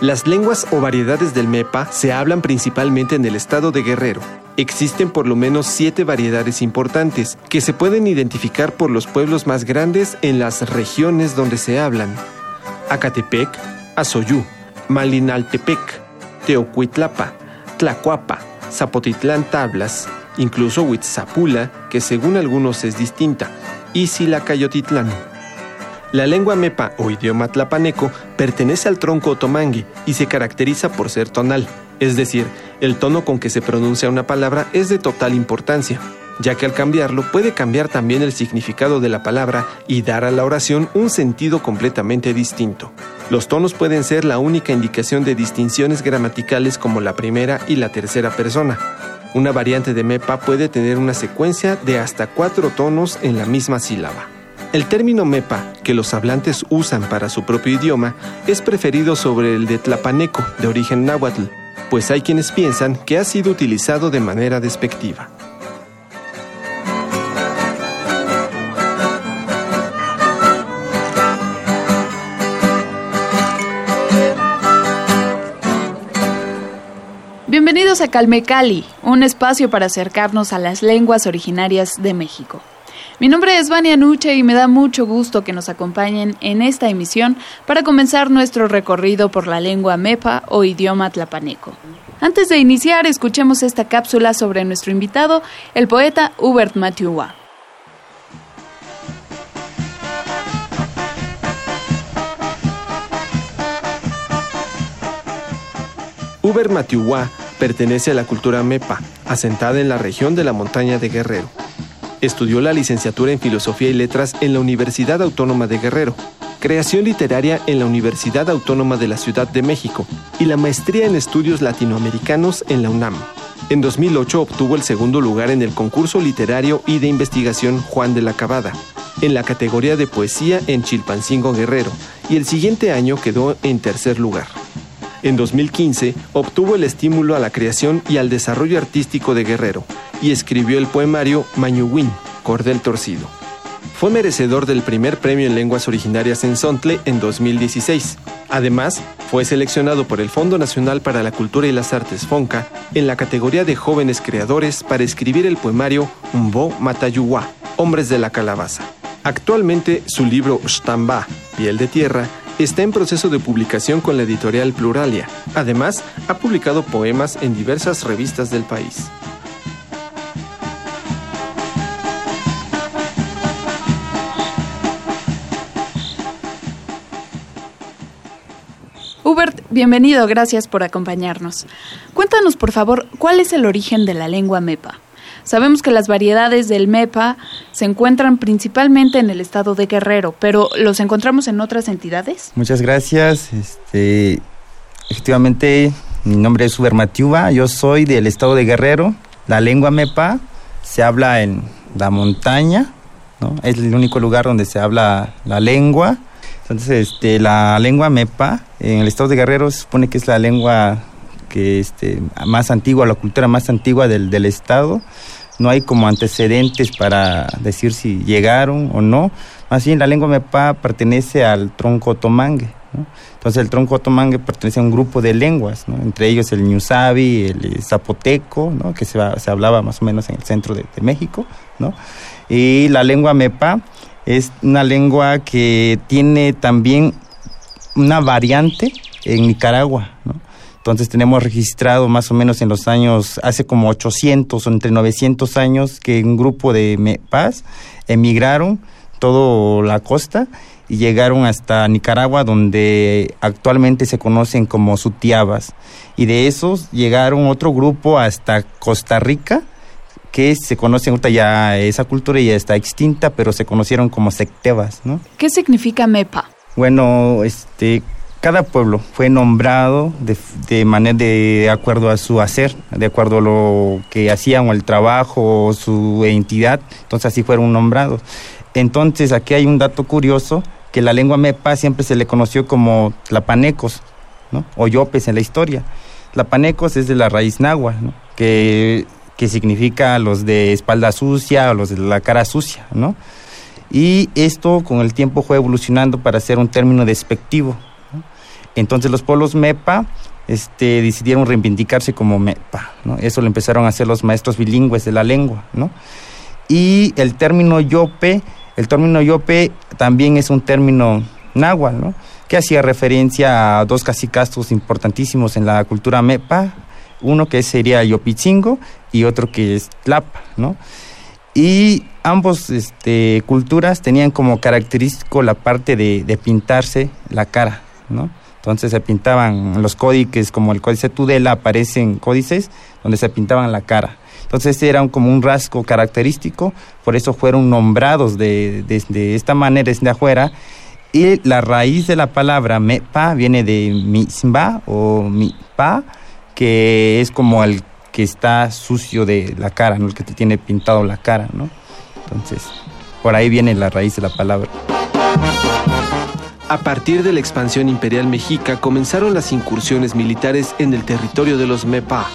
Las lenguas o variedades del MEPA se hablan principalmente en el estado de Guerrero. Existen por lo menos siete variedades importantes que se pueden identificar por los pueblos más grandes en las regiones donde se hablan. Acatepec, Azoyú, Malinaltepec, Teocuitlapa, Tlacuapa, Zapotitlán Tablas, incluso Huitzapula, que según algunos es distinta, y Silacayotitlán. La lengua mepa o idioma tlapaneco pertenece al tronco otomangue y se caracteriza por ser tonal, es decir, el tono con que se pronuncia una palabra es de total importancia, ya que al cambiarlo puede cambiar también el significado de la palabra y dar a la oración un sentido completamente distinto. Los tonos pueden ser la única indicación de distinciones gramaticales como la primera y la tercera persona. Una variante de mepa puede tener una secuencia de hasta cuatro tonos en la misma sílaba. El término mepa, que los hablantes usan para su propio idioma, es preferido sobre el de tlapaneco, de origen náhuatl, pues hay quienes piensan que ha sido utilizado de manera despectiva. Bienvenidos a Calme Cali, un espacio para acercarnos a las lenguas originarias de México. Mi nombre es Vania Nuche y me da mucho gusto que nos acompañen en esta emisión para comenzar nuestro recorrido por la lengua mepa o idioma tlapaneco. Antes de iniciar, escuchemos esta cápsula sobre nuestro invitado, el poeta Hubert Matiua. Uber Matiuá pertenece a la cultura mepa, asentada en la región de la montaña de Guerrero. Estudió la licenciatura en Filosofía y Letras en la Universidad Autónoma de Guerrero, creación literaria en la Universidad Autónoma de la Ciudad de México y la maestría en estudios latinoamericanos en la UNAM. En 2008 obtuvo el segundo lugar en el concurso literario y de investigación Juan de la Cabada, en la categoría de poesía en Chilpancingo Guerrero, y el siguiente año quedó en tercer lugar. En 2015 obtuvo el estímulo a la creación y al desarrollo artístico de Guerrero y escribió el poemario Mañuhuín, Cordel Torcido. Fue merecedor del primer premio en lenguas originarias en Sontle en 2016. Además, fue seleccionado por el Fondo Nacional para la Cultura y las Artes FONCA en la categoría de jóvenes creadores para escribir el poemario Mbo Matayuwa, Hombres de la Calabaza. Actualmente su libro Shtamba, Piel de Tierra, está en proceso de publicación con la editorial Pluralia. Además, ha publicado poemas en diversas revistas del país. Hubert, bienvenido, gracias por acompañarnos. Cuéntanos, por favor, cuál es el origen de la lengua mepa. Sabemos que las variedades del MEPA se encuentran principalmente en el estado de Guerrero, pero ¿los encontramos en otras entidades? Muchas gracias. Este, efectivamente, mi nombre es Uber Matiuba, yo soy del estado de Guerrero. La lengua MEPA se habla en la montaña, ¿no? es el único lugar donde se habla la lengua. Entonces, este, la lengua MEPA en el estado de Guerrero se supone que es la lengua que este, más antigua, la cultura más antigua del, del estado. No hay como antecedentes para decir si llegaron o no. Más bien la lengua mepa pertenece al tronco otomangue. Entonces el tronco otomangue pertenece a un grupo de lenguas, entre ellos el ñusabi, el zapoteco, que se, hablaba más o menos en el centro de, México. Y la lengua mepa es una lengua que tiene también una variante en Nicaragua. Entonces tenemos registrado más o menos en los años, hace como 800 o entre 900 años, que un grupo de MEPAS emigraron toda la costa y llegaron hasta Nicaragua, donde actualmente se conocen como sutiabas. Y de esos llegaron otro grupo hasta Costa Rica, que se conocen ahorita ya esa cultura ya está extinta, pero se conocieron como sectebas, ¿no? ¿Qué significa MEPA? Bueno, este cada pueblo fue nombrado de, manera de, acuerdo a su hacer, de acuerdo a lo que hacían o el trabajo o su entidad, entonces así fueron nombrados. Entonces aquí hay un dato curioso que la lengua mepa siempre se le conoció como tlapanecos, ¿no? O yopes en la historia. Tlapanecos es de la raíz náhuatl. Que, que significa los de espalda sucia o los de la cara sucia, ¿no? Y esto con el tiempo fue evolucionando para ser un término despectivo, entonces los pueblos MEPA este, decidieron reivindicarse como MEPA, ¿no? Eso lo empezaron a hacer los maestros bilingües de la lengua, ¿no? Y el término yope, el término yope también es un término náhuatl, ¿no? Que hacía referencia a dos cacicastros importantísimos en la cultura MEPA, uno que sería Yopichingo y otro que es Tlapa, ¿no? Y ambos este, culturas tenían como característico la parte de, de pintarse la cara, ¿no? Entonces se pintaban los códices, como el códice Tudela, aparecen códices donde se pintaban la cara. Entonces este era como un rasgo característico, por eso fueron nombrados de, de, esta manera desde afuera. Y la raíz de la palabra mepa viene de misba o pa, que es como el que está sucio de la cara, ¿no? el que te tiene pintado la cara. ¿no? Entonces, por ahí viene la raíz de la palabra. A partir de la expansión imperial mexica comenzaron las incursiones militares en el territorio de los Mepa,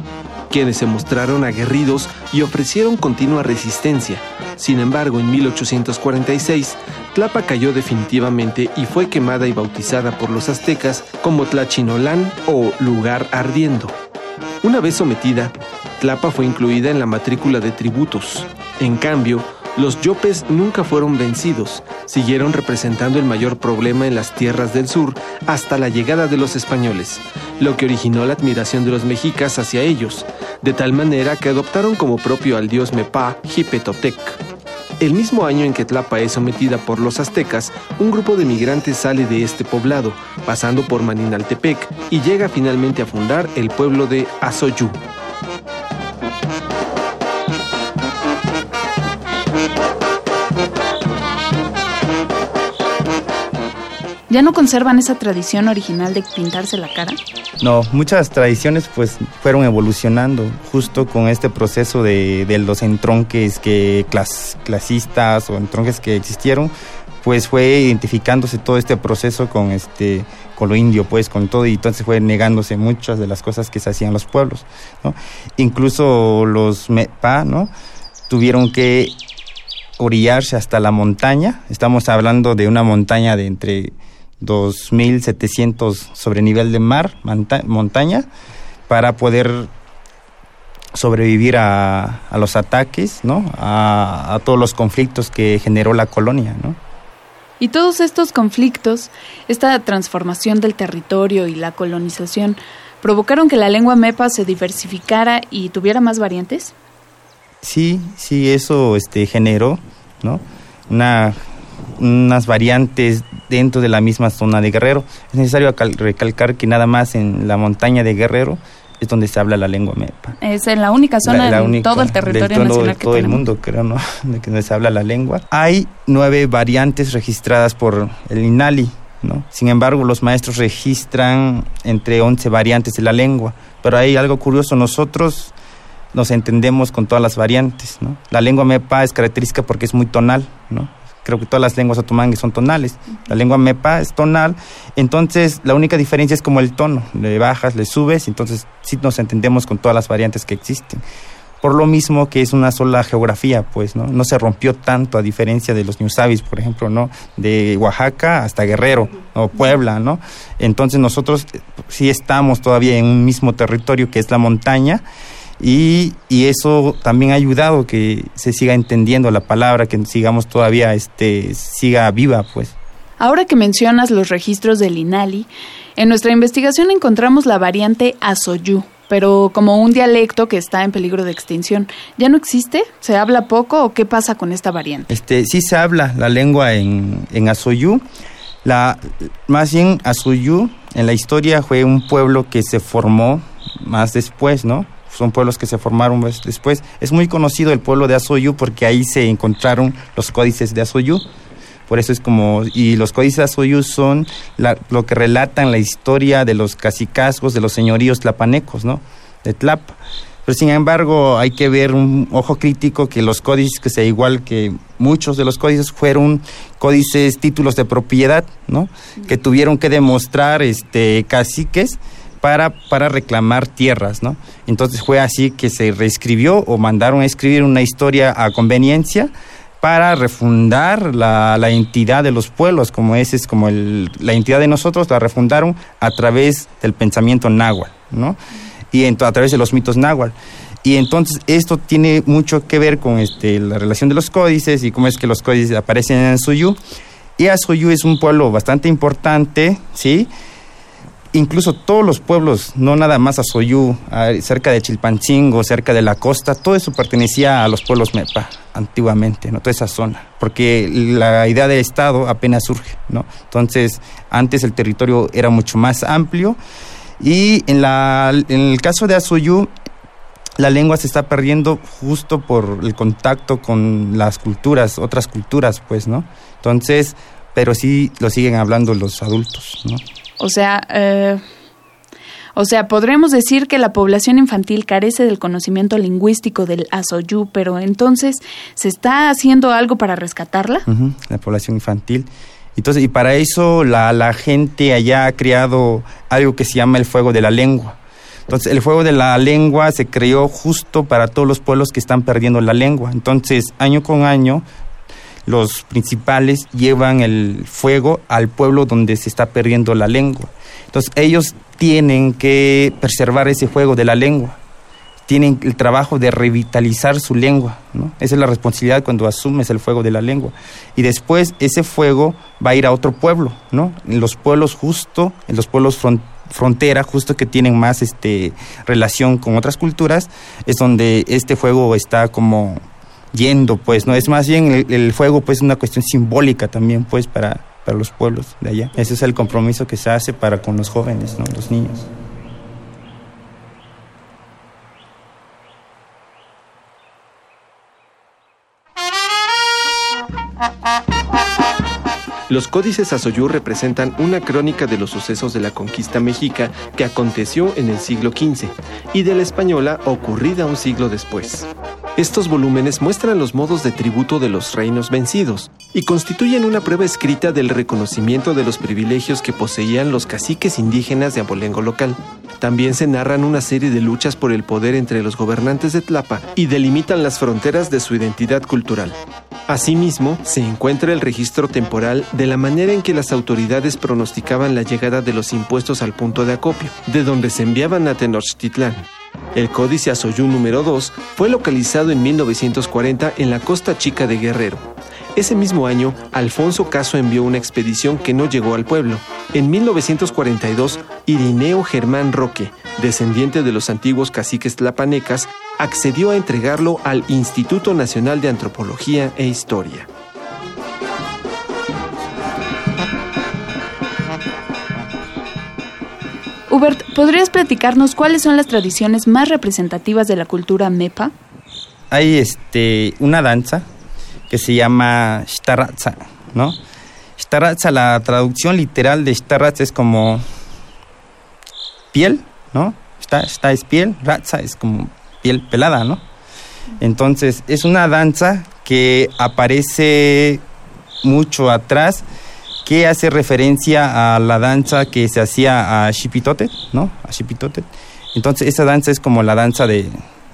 quienes se mostraron aguerridos y ofrecieron continua resistencia. Sin embargo, en 1846, Tlapa cayó definitivamente y fue quemada y bautizada por los aztecas como Tlachinolán o lugar ardiendo. Una vez sometida, Tlapa fue incluida en la matrícula de tributos. En cambio, los yopes nunca fueron vencidos, siguieron representando el mayor problema en las tierras del sur hasta la llegada de los españoles, lo que originó la admiración de los mexicas hacia ellos, de tal manera que adoptaron como propio al dios Mepa Jipetotec. El mismo año en que Tlapa es sometida por los aztecas, un grupo de migrantes sale de este poblado, pasando por Maninaltepec, y llega finalmente a fundar el pueblo de Azoyú. ¿Ya no conservan esa tradición original de pintarse la cara? No, muchas tradiciones pues fueron evolucionando justo con este proceso de, los entronques que clasistas o entronques que existieron, pues fue identificándose todo este proceso con este con lo indio, pues con todo, y entonces fue negándose muchas de las cosas que se hacían los pueblos. Incluso los Mepa, ¿no? Tuvieron que orillarse hasta la montaña, estamos hablando de una montaña de entre 2.700 sobre nivel de mar, montaña, para poder sobrevivir a, los ataques, ¿no? A, todos los conflictos que generó la colonia, ¿no? Y todos estos conflictos, esta transformación del territorio y la colonización, provocaron que la lengua mepa se diversificara y tuviera más variantes? Sí, sí, eso este, generó, ¿no? Una unas variantes dentro de la misma zona de Guerrero. Es necesario recalcar que nada más en la montaña de Guerrero es donde se habla la lengua mepa. Es en la única zona en todo el territorio nacional que todo el mundo, creo, ¿no? De que se habla la lengua. Hay nueve variantes registradas por el INALI, ¿no? Sin embargo, los maestros registran entre 11 variantes de la lengua. Pero hay algo curioso, nosotros nos entendemos con todas las variantes, ¿no? La lengua mepa es característica porque es muy tonal, ¿no? Creo que todas las lenguas otomangues son tonales. La lengua mepa es tonal, entonces la única diferencia es como el tono, le bajas, le subes, entonces sí nos entendemos con todas las variantes que existen. Por lo mismo que es una sola geografía, pues, ¿no? No se rompió tanto a diferencia de los Ñusavis, por ejemplo, ¿no? De Oaxaca hasta Guerrero o Puebla, ¿no? Entonces nosotros sí estamos todavía en un mismo territorio que es la montaña, y, y, eso también ha ayudado que se siga entendiendo la palabra, que sigamos todavía, este, siga viva, pues. Ahora que mencionas los registros del INALI, en nuestra investigación encontramos la variante Asoyú, pero como un dialecto que está en peligro de extinción. ¿Ya no existe? ¿Se habla poco o qué pasa con esta variante? Este, sí se habla la lengua en, en Asoyú. La, más bien, Azuyú en la historia fue un pueblo que se formó más después, ¿no? Son pueblos que se formaron más después. Es muy conocido el pueblo de Azoyú porque ahí se encontraron los códices de Azoyú. Por eso es como, y los códices de Azoyú son lo que relatan la historia de los cacicazgos, de los señoríos tlapanecos, ¿no? De Tlapa. Pero sin embargo, hay que ver un ojo crítico que los códices, que sea igual que muchos de los códices, fueron códices, títulos de propiedad, ¿no? Que tuvieron que demostrar este, caciques para, para reclamar tierras, ¿no? Entonces fue así que se reescribió o mandaron a escribir una historia a conveniencia para refundar la, la entidad de los pueblos, como ese es como el, la entidad de nosotros, la refundaron a través del pensamiento náhuatl, ¿no? y a través de los mitos náhuatl. Y entonces esto tiene mucho que ver con este, la relación de los códices y cómo es que los códices aparecen en Suyú. Y Azuyú es un pueblo bastante importante, ¿sí? Incluso todos los pueblos, no nada más Azoyú, cerca de Chilpancingo, cerca de la costa, todo eso pertenecía a los pueblos Mepa antiguamente, ¿no? Toda esa zona, porque la idea de Estado apenas surge, ¿no? Entonces, antes el territorio era mucho más amplio y en, la, en el caso de Azuyú, la lengua se está perdiendo justo por el contacto con las culturas, otras culturas, pues, ¿no? Entonces, pero sí lo siguen hablando los adultos, ¿no? O sea, eh, o sea, podremos decir que la población infantil carece del conocimiento lingüístico del azoyú, pero entonces, ¿se está haciendo algo para rescatarla? la población infantil. Entonces, y para eso la, la gente allá ha creado algo que se llama el fuego de la lengua. Entonces, el fuego de la lengua se creó justo para todos los pueblos que están perdiendo la lengua. Entonces, año con año, los principales llevan el fuego al pueblo donde se está perdiendo la lengua. Entonces, ellos tienen que preservar ese fuego de la lengua tienen el trabajo de revitalizar su lengua, ¿no? Esa es la responsabilidad cuando asumes el fuego de la lengua. Y después ese fuego va a ir a otro pueblo, ¿no? En los pueblos justo, en los pueblos frontera, justo que tienen más este relación con otras culturas, es donde este fuego está como yendo, pues, ¿no? Es más bien el, fuego, pues, una cuestión simbólica también, pues, para, para los pueblos de allá. Ese es el compromiso que se hace para con los jóvenes, ¿no? Los niños. Los códices Azoyú representan una crónica de los sucesos de la conquista mexica que aconteció en el siglo XV y de la española ocurrida un siglo después. Estos volúmenes muestran los modos de tributo de los reinos vencidos y constituyen una prueba escrita del reconocimiento de los privilegios que poseían los caciques indígenas de abolengo local. También se narran una serie de luchas por el poder entre los gobernantes de Tlapa y delimitan las fronteras de su identidad cultural. Asimismo, se encuentra el registro temporal de la manera en que las autoridades pronosticaban la llegada de los impuestos al punto de acopio, de donde se enviaban a Tenochtitlán. El Códice Azoyún número 2 fue localizado en 1940 en la costa chica de Guerrero. Ese mismo año, Alfonso Caso envió una expedición que no llegó al pueblo. En 1942, Irineo Germán Roque, descendiente de los antiguos caciques tlapanecas, accedió a entregarlo al Instituto Nacional de Antropología e Historia. Hubert, ¿podrías platicarnos cuáles son las tradiciones más representativas de la cultura mepa? Hay este, una danza que se llama Shtaratza, ¿no? Shtaratza, la traducción literal de Shtaratza es como piel, ¿no? Shta, es piel, Ratza es como piel pelada, ¿no? Entonces, es una danza que aparece mucho atrás, que hace referencia a la danza que se hacía a Shipitote, ¿no? A Shipitote. Entonces, esa danza es como la danza de,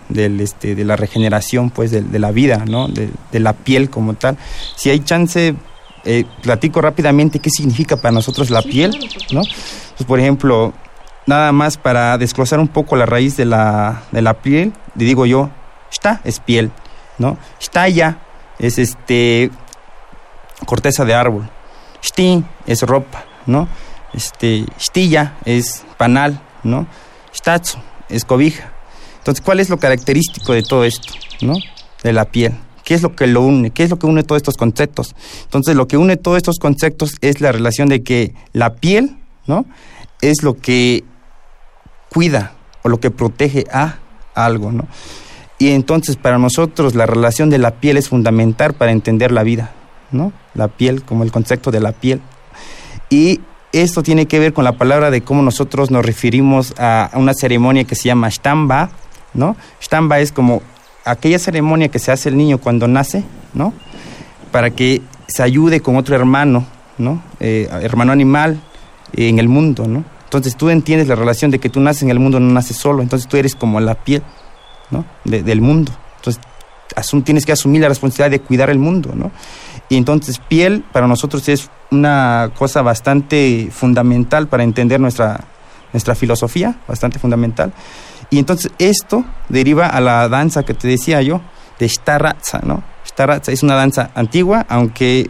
del, este, de la regeneración, pues, de, la vida, ¿no? De, la piel como tal. Si hay chance, eh, platico rápidamente qué significa para nosotros la piel, ¿no? Pues, por ejemplo, nada más para desglosar un poco la raíz de la, de la piel, le digo yo, está es piel, ¿no? ya es este corteza de árbol, shti es ropa, ¿no? Este, stilla es panal, ¿no? Shtatsu es cobija. Entonces, ¿cuál es lo característico de todo esto, ¿no? De la piel. ¿Qué es lo que lo une? ¿Qué es lo que une todos estos conceptos? Entonces, lo que une todos estos conceptos es la relación de que la piel, ¿no? Es lo que cuida o lo que protege a algo, ¿no? Y entonces para nosotros la relación de la piel es fundamental para entender la vida, ¿no? La piel como el concepto de la piel. Y esto tiene que ver con la palabra de cómo nosotros nos referimos a una ceremonia que se llama Shtamba, ¿no? Shtamba es como aquella ceremonia que se hace el niño cuando nace, ¿no? Para que se ayude con otro hermano, ¿no? Eh, hermano animal en el mundo, ¿no? Entonces tú entiendes la relación de que tú naces en el mundo, no naces solo, entonces tú eres como la piel, ¿no? del mundo. Entonces tienes que asumir la responsabilidad de cuidar el mundo, ¿no? Y entonces piel para nosotros es una cosa bastante fundamental para entender nuestra, nuestra filosofía, bastante fundamental. Y entonces esto deriva a la danza que te decía yo, de Shtaratza, ¿no? Shtaratza es una danza antigua, aunque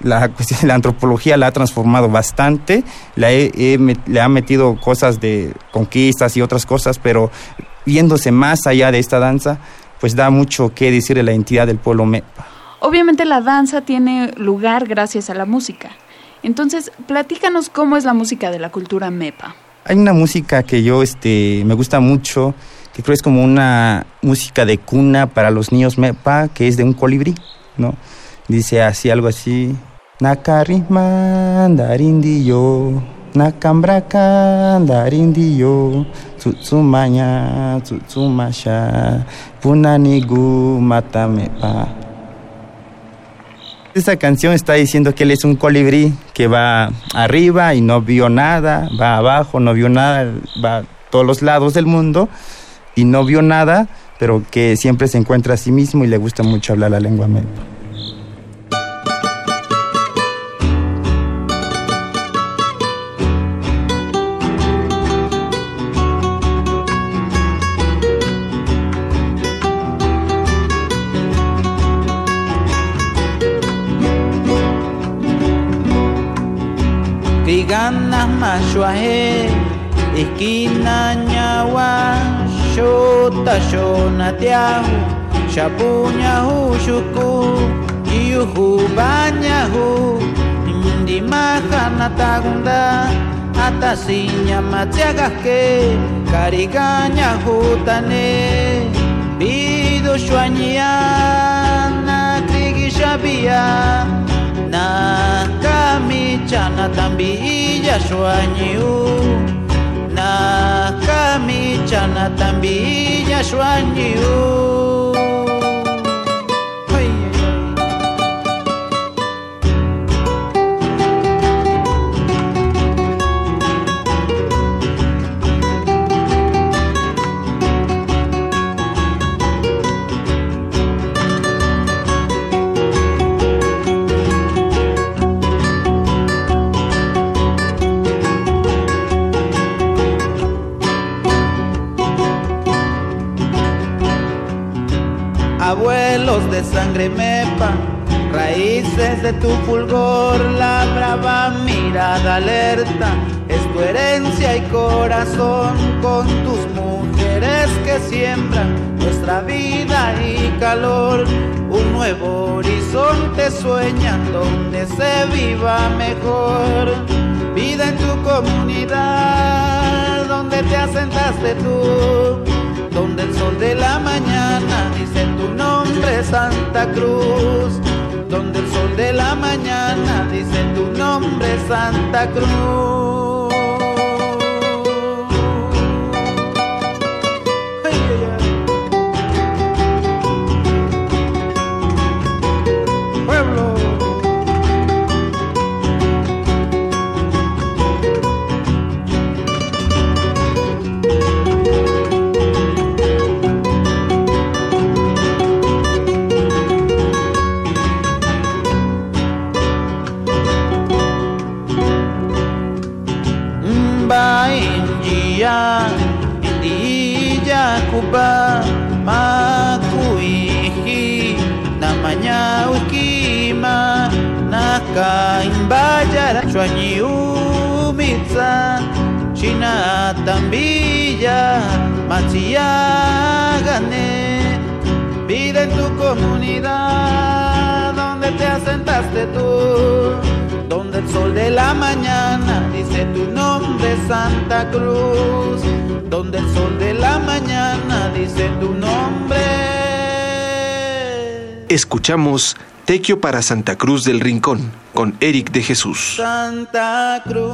la cuestión de la antropología la ha transformado bastante, le ha metido cosas de conquistas y otras cosas, pero viéndose más allá de esta danza, pues da mucho que decir de la entidad del pueblo Mepa. Obviamente la danza tiene lugar gracias a la música. Entonces, platícanos cómo es la música de la cultura Mepa. Hay una música que yo este, me gusta mucho, que creo es como una música de cuna para los niños Mepa, que es de un colibrí, ¿no? Dice así, algo así. Nakarisman darindiyo, nakambrakan darindiyo, tsutsumasha, punanigu matamepa. Esta canción está diciendo que él es un colibrí que va arriba y no vio nada, va abajo, no vio nada, va a todos los lados del mundo y no vio nada, pero que siempre se encuentra a sí mismo y le gusta mucho hablar la lengua mepa. mashuaje ikina ñawa shota shonatiahu shapuñahu shuku yiyuhu bañahu ndimajanatagunda atasiñamatiagajke karikañajutane pido shuañiana triguixabia kamichana tambilla suañiu na kamichana tambilla suañiu donde te asentaste tú donde el sol de la mañana dice tu nombre Santa Cruz, donde el sol de la mañana dice tu nombre Santa Cruz. Namanya ukima nakaimbayara chwañiumitsa china tambilla machiyagane vida en tu comunidad, donde te asentaste tú, donde el sol de la mañana dice tu nombre Santa Cruz, donde el sol de la mañana dice tu nombre. Escuchamos Tequio para Santa Cruz del Rincón con Eric de Jesús. Santa Cruz.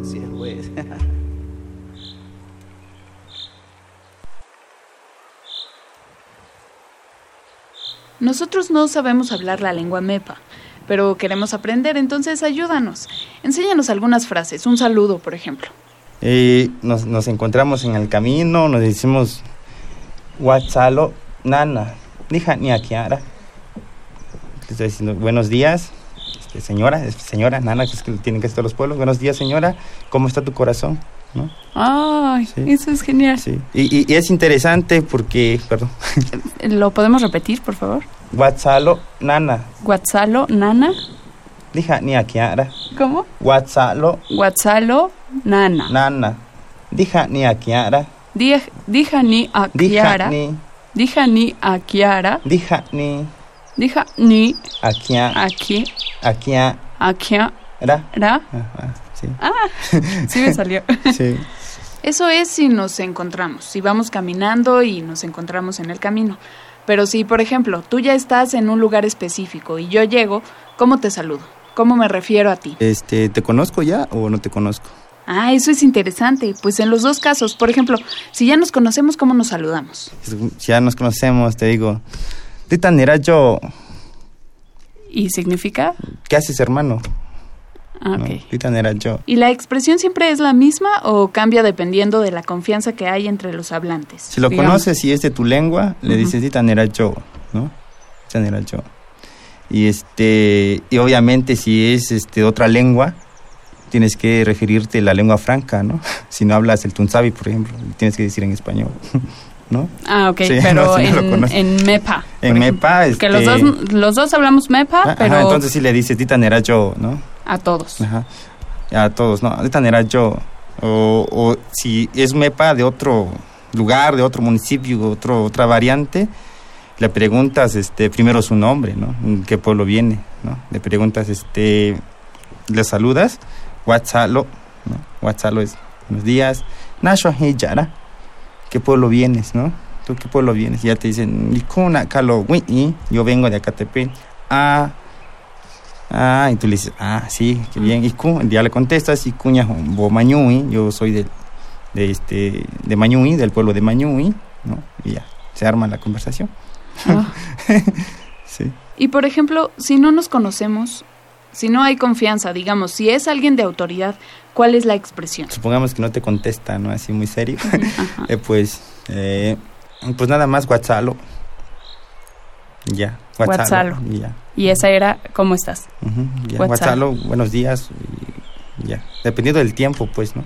Así es, pues. Nosotros no sabemos hablar la lengua mepa, pero queremos aprender, entonces ayúdanos. Enséñanos algunas frases, un saludo, por ejemplo. Eh, nos, nos encontramos en el camino, nos decimos Guatzalo Nana, Dija ni Akiara. Le estoy diciendo buenos días, este, señora, señora Nana, que es que tienen que estar los pueblos. Buenos días, señora, ¿cómo está tu corazón? ¿No? Ay, Sí. eso es genial. Sí. Y, y- y es interesante porque, perdón, ¿Lo podemos repetir, por favor? Guatzalo Nana, Guatzalo, Nana. Dija ni Akiara. ¿Cómo? Guatzalo Guatzalo, Nana. Nana, Dija ni Akiara. Dij- Dija ni a Dija Kiara. ni, Dija ni a Kiara. dija ni Dija ni Akia, aquí. Akia, A Kiara. ra. Ah, ah, sí, Sí me salió. sí. Eso es si nos encontramos, si vamos caminando y nos encontramos en el camino. Pero si, por ejemplo, tú ya estás en un lugar específico y yo llego, ¿cómo te saludo? ¿Cómo me refiero a ti? Este, ¿te conozco ya o no te conozco? Ah, eso es interesante. Pues en los dos casos, por ejemplo, si ya nos conocemos, ¿cómo nos saludamos? Si ya nos conocemos, te digo, de tan era yo, ¿Y significa? ¿qué haces, hermano? Ah, ¿No? ok. De tan era yo. ¿Y la expresión siempre es la misma o cambia dependiendo de la confianza que hay entre los hablantes? Si lo Digamos. conoces y es de tu lengua, le Ujú. dices, de tan era yo, ¿no? De tan era yo. Y este, y obviamente si es este otra lengua, tienes que referirte a la lengua franca, ¿no? Si no hablas el tunzabi, por ejemplo, tienes que decir en español, ¿no? Ah, ok, Sí, pero no, en, MEPA. En. MEPA, Que los este- dos, los dos hablamos MEPA, Ah, pero ajá, entonces sí le dices, de tan era yo, ¿no? a todos. Ajá. A todos, ¿no? De esta manera yo. O, o si es MEPA de otro lugar, de otro municipio, otro, otra variante, le preguntas este, primero su nombre, ¿no? ¿En qué pueblo viene? ¿no? Le preguntas, este, le saludas, Watsalo, ¿no? Es buenos días, Nasho Yara, ¿qué pueblo vienes, no? ¿Tú qué pueblo vienes? Ya te dicen, Nikuna Kalo yo vengo de Acatepec. Ah, Ah, y tú le dices, ah, sí, qué bien. Y ya le contestas, y cuña Mañui, yo soy de, de este de Mañui, del pueblo de Mañui, ¿no? Y ya, se arma la conversación. Ah. Sí. Y por ejemplo, si no nos conocemos, si no hay confianza, digamos, si es alguien de autoridad, ¿cuál es la expresión? Supongamos que no te contesta, ¿no? Así muy serio. Eh, pues, eh, pues nada más WhatsApp. Ya. Y ya. Y esa era, ¿cómo estás? Ya. WhatsApp. WhatsApp, buenos días. y ya. Dependiendo del tiempo, pues, ¿no?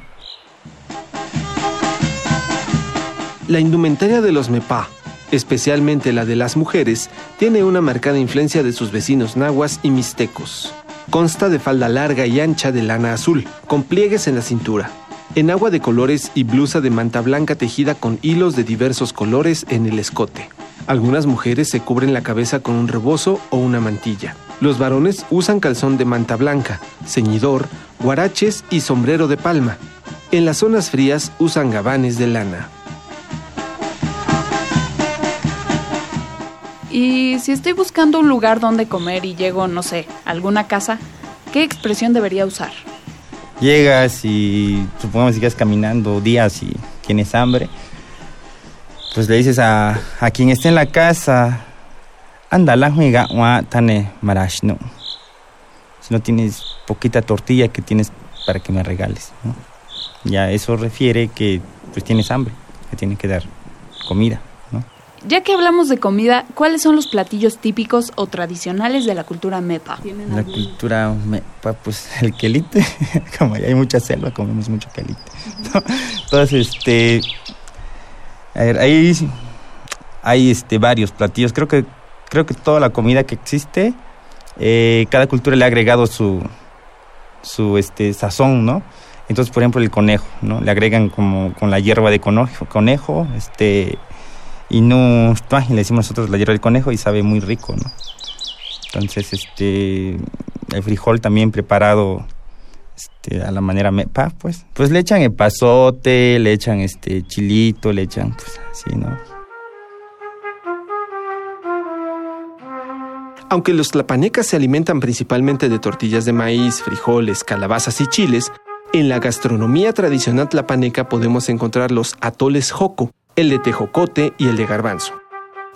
La indumentaria de los MEPA, especialmente la de las mujeres, tiene una marcada influencia de sus vecinos nahuas y mixtecos. Consta de falda larga y ancha de lana azul, con pliegues en la cintura, enagua de colores y blusa de manta blanca tejida con hilos de diversos colores en el escote. Algunas mujeres se cubren la cabeza con un rebozo o una mantilla. Los varones usan calzón de manta blanca, ceñidor, guaraches y sombrero de palma. En las zonas frías usan gabanes de lana. Y si estoy buscando un lugar donde comer y llego, no sé, a alguna casa, ¿qué expresión debería usar? llegas y supongamos que llegas caminando días y tienes hambre, pues le dices a, a quien esté en la casa, anda la juega tane marashno. Si no tienes poquita tortilla que tienes para que me regales, ¿no? Ya eso refiere que pues tienes hambre, que tienes que dar comida. Ya que hablamos de comida, ¿cuáles son los platillos típicos o tradicionales de la cultura mepa? La cultura, me- pa- pues el quelite, como allá hay mucha selva, comemos mucho quelite. ¿no? Entonces, este, a ver, ahí hay este, varios platillos. Creo que, creo que toda la comida que existe, eh, cada cultura le ha agregado su, su este, sazón, ¿no? Entonces, por ejemplo, el conejo, ¿no? Le agregan como con la hierba de conejo, conejo este, y no, le decimos nosotros la hierba del conejo y sabe muy rico, ¿no? Entonces, este, el frijol también preparado este, a la manera mepa, pues, pues le echan el pasote, le echan este chilito, le echan, pues, así, ¿no? Aunque los tlapanecas se alimentan principalmente de tortillas de maíz, frijoles, calabazas y chiles, en la gastronomía tradicional tlapaneca podemos encontrar los atoles joco, el de tejocote y el de garbanzo.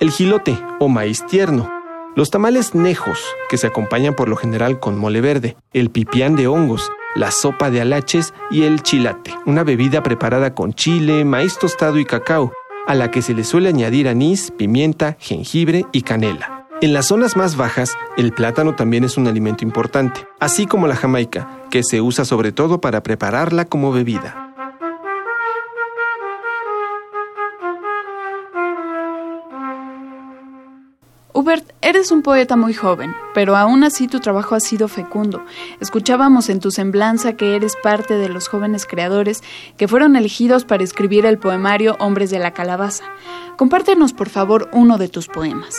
El gilote o maíz tierno, los tamales nejos, que se acompañan por lo general con mole verde, el pipián de hongos, la sopa de alaches y el chilate, una bebida preparada con chile, maíz tostado y cacao, a la que se le suele añadir anís, pimienta, jengibre y canela. En las zonas más bajas, el plátano también es un alimento importante, así como la jamaica, que se usa sobre todo para prepararla como bebida. Hubert, eres un poeta muy joven, pero aún así tu trabajo ha sido fecundo. Escuchábamos en tu semblanza que eres parte de los jóvenes creadores que fueron elegidos para escribir el poemario Hombres de la Calabaza. Compártenos, por favor, uno de tus poemas.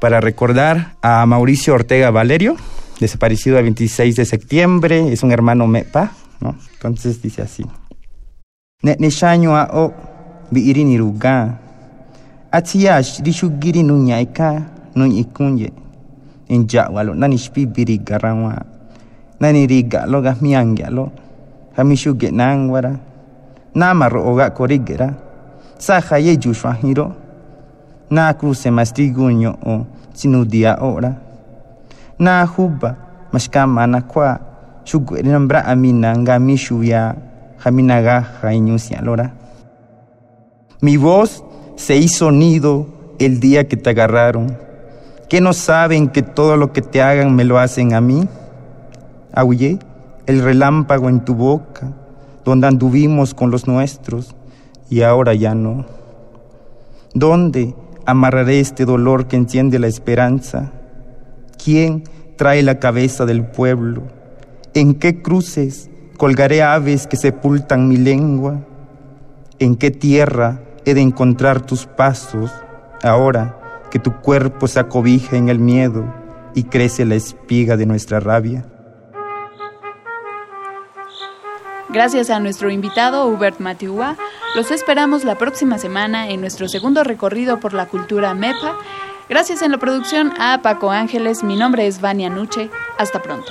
para recordar a Mauricio Ortega Valerio, desaparecido el 26 de septiembre, es un hermano mepa, ¿no? Entonces dice así. neshanywa o biiri niruga atiyash rishugiri nunyaika nunyikunye injawalo nanishpibiri garawa. Lo gasmiangialo hamishuge nangwara. Namarro oga korigera. Sa khaye jushwa hiro. Na kruse mastigunyo o sinudia ora. Na huba mashkama na kwa. Shugwe nambra shuguerinambra'a minanga mishuya jaminaga lora mi voz se hizo nido el día que te agarraron que no saben que todo lo que te hagan me lo hacen a mí aullé el relámpago en tu boca donde anduvimos con los nuestros y ahora ya no ¿Dónde amarraré este dolor que enciende la esperanza? ¿Quién trae la cabeza del pueblo? ¿En qué cruces colgaré aves que sepultan mi lengua? ¿En qué tierra he de encontrar tus pasos ahora que tu cuerpo se acobija en el miedo y crece la espiga de nuestra rabia? Gracias a nuestro invitado Hubert Matiua, los esperamos la próxima semana en nuestro segundo recorrido por la cultura MEPA. Gracias en la producción a Paco Ángeles, mi nombre es Vania Nuche, hasta pronto.